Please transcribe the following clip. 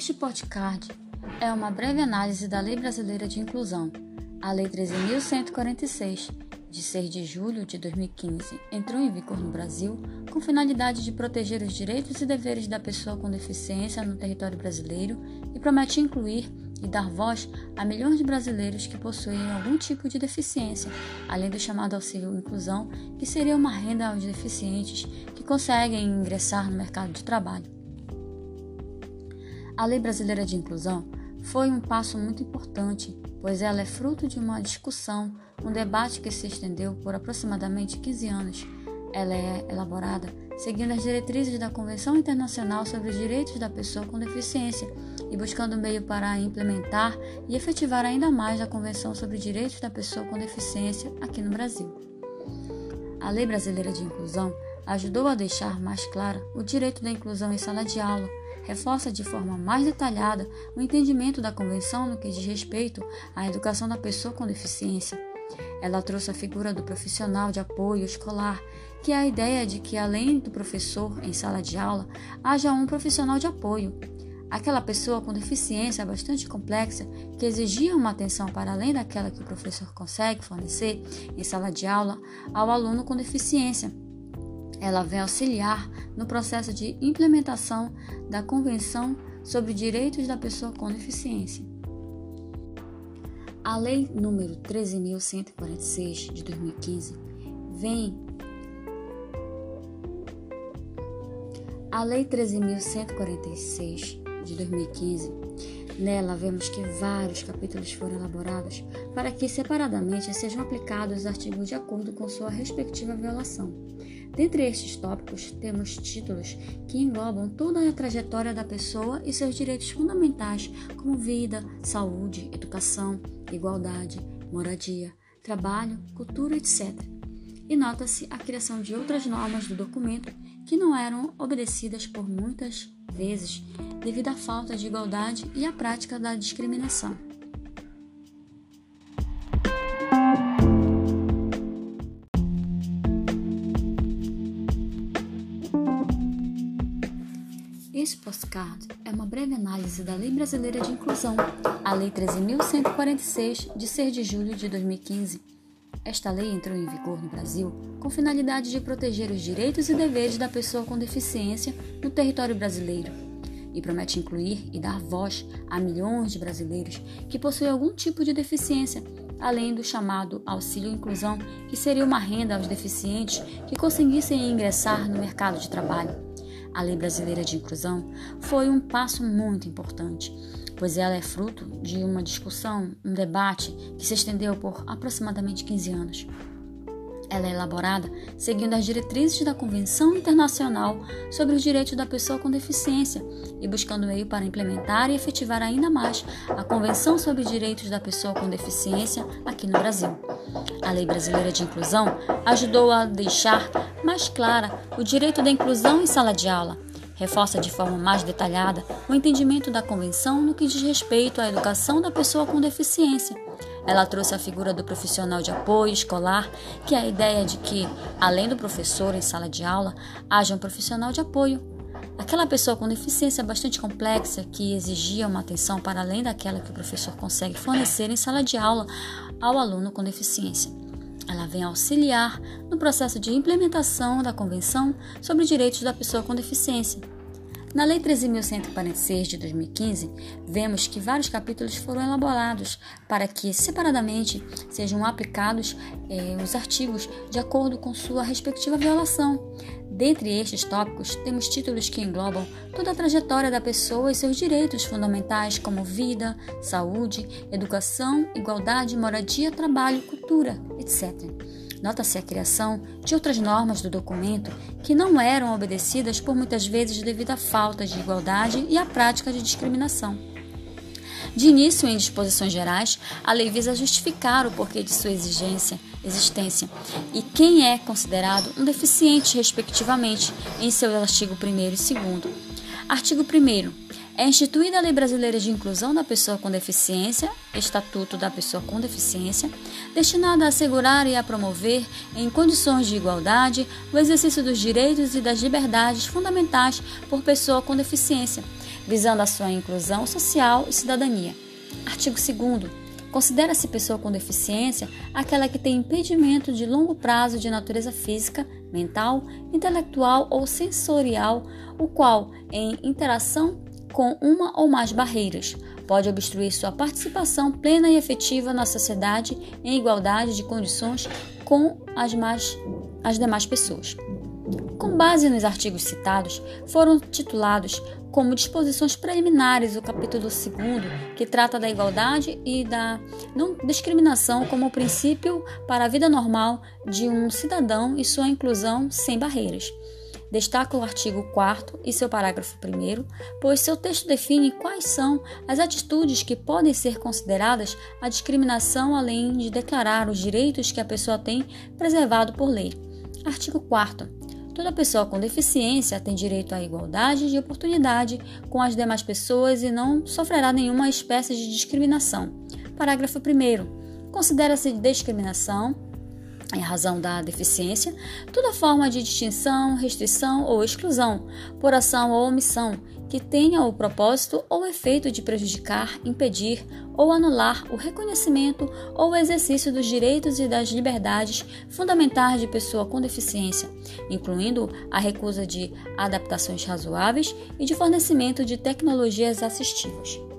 Este podcast é uma breve análise da Lei Brasileira de Inclusão. A Lei 13.146, de 6 de julho de 2015, entrou em vigor no Brasil com finalidade de proteger os direitos e deveres da pessoa com deficiência no território brasileiro e promete incluir e dar voz a milhões de brasileiros que possuem algum tipo de deficiência, além do chamado auxílio inclusão, que seria uma renda aos deficientes que conseguem ingressar no mercado de trabalho. A Lei Brasileira de Inclusão foi um passo muito importante, pois ela é fruto de uma discussão, um debate que se estendeu por aproximadamente 15 anos. Ela é elaborada seguindo as diretrizes da Convenção Internacional sobre os Direitos da Pessoa com Deficiência e buscando meio para implementar e efetivar ainda mais a Convenção sobre os Direitos da Pessoa com Deficiência aqui no Brasil. A Lei Brasileira de Inclusão ajudou a deixar mais clara o direito da inclusão em sala de aula, reforça de forma mais detalhada o entendimento da Convenção no que diz respeito à educação da pessoa com deficiência. Ela trouxe a figura do profissional de apoio escolar, que é a ideia de que, além do professor em sala de aula, haja um profissional de apoio. Aquela pessoa com deficiência bastante complexa que exigia uma atenção para além daquela que o professor consegue fornecer em sala de aula ao aluno com deficiência. Ela vem auxiliar no processo de implementação da Convenção sobre Direitos da Pessoa com Deficiência. A Lei número 13.146 de 2015 vem A Lei 13.146 de 2015 Nela vemos que vários capítulos foram elaborados para que separadamente sejam aplicados os artigos de acordo com sua respectiva violação. Dentre estes tópicos, temos títulos que englobam toda a trajetória da pessoa e seus direitos fundamentais, como vida, saúde, educação, igualdade, moradia, trabalho, cultura, etc. E nota-se a criação de outras normas do documento que não eram obedecidas por muitas vezes devido à falta de igualdade e à prática da discriminação. Este postcard é uma breve análise da Lei Brasileira de Inclusão, a Lei 13.146, de 6 de julho de 2015. Esta lei entrou em vigor no Brasil com finalidade de proteger os direitos e deveres da pessoa com deficiência no território brasileiro e promete incluir e dar voz a milhões de brasileiros que possuem algum tipo de deficiência, além do chamado auxílio inclusão, que seria uma renda aos deficientes que conseguissem ingressar no mercado de trabalho. A Lei Brasileira de Inclusão foi um passo muito importante, pois ela é fruto de uma discussão, um debate que se estendeu por aproximadamente 15 anos. Ela é elaborada seguindo as diretrizes da Convenção Internacional sobre os Direitos da Pessoa com Deficiência e buscando meio para implementar e efetivar ainda mais a Convenção sobre os Direitos da Pessoa com Deficiência aqui no Brasil. A Lei Brasileira de Inclusão ajudou a deixar mais clara o direito da inclusão em sala de aula, reforça de forma mais detalhada o entendimento da Convenção no que diz respeito à educação da pessoa com deficiência ela trouxe a figura do profissional de apoio escolar, que é a ideia de que, além do professor em sala de aula, haja um profissional de apoio. Aquela pessoa com deficiência bastante complexa que exigia uma atenção para além daquela que o professor consegue fornecer em sala de aula ao aluno com deficiência. Ela vem auxiliar no processo de implementação da Convenção sobre os Direitos da Pessoa com Deficiência, na Lei 13.146 de 2015, vemos que vários capítulos foram elaborados para que, separadamente, sejam aplicados eh, os artigos de acordo com sua respectiva violação. Dentre estes tópicos, temos títulos que englobam toda a trajetória da pessoa e seus direitos fundamentais, como vida, saúde, educação, igualdade, moradia, trabalho, cultura, etc. Nota-se a criação de outras normas do documento que não eram obedecidas por muitas vezes devido à falta de igualdade e à prática de discriminação. De início, em disposições gerais, a lei visa justificar o porquê de sua exigência, existência e quem é considerado um deficiente, respectivamente, em seu artigo 1 e 2. Artigo 1. É instituída a Lei Brasileira de Inclusão da Pessoa com Deficiência, Estatuto da Pessoa com Deficiência, destinada a assegurar e a promover, em condições de igualdade, o exercício dos direitos e das liberdades fundamentais por pessoa com deficiência, visando a sua inclusão social e cidadania. Artigo 2 Considera-se pessoa com deficiência aquela que tem impedimento de longo prazo de natureza física, mental, intelectual ou sensorial, o qual, em interação com uma ou mais barreiras, pode obstruir sua participação plena e efetiva na sociedade em igualdade de condições com as, mais, as demais pessoas. Com base nos artigos citados, foram titulados como disposições preliminares o capítulo 2, que trata da igualdade e da não discriminação como princípio para a vida normal de um cidadão e sua inclusão sem barreiras. Destaca o artigo 4 e seu parágrafo 1, pois seu texto define quais são as atitudes que podem ser consideradas a discriminação, além de declarar os direitos que a pessoa tem preservado por lei. Artigo 4. Toda pessoa com deficiência tem direito à igualdade de oportunidade com as demais pessoas e não sofrerá nenhuma espécie de discriminação. Parágrafo 1. Considera-se discriminação, em razão da deficiência, toda forma de distinção, restrição ou exclusão, por ação ou omissão, que tenha o propósito ou efeito de prejudicar, impedir ou anular o reconhecimento ou o exercício dos direitos e das liberdades fundamentais de pessoa com deficiência, incluindo a recusa de adaptações razoáveis e de fornecimento de tecnologias assistivas.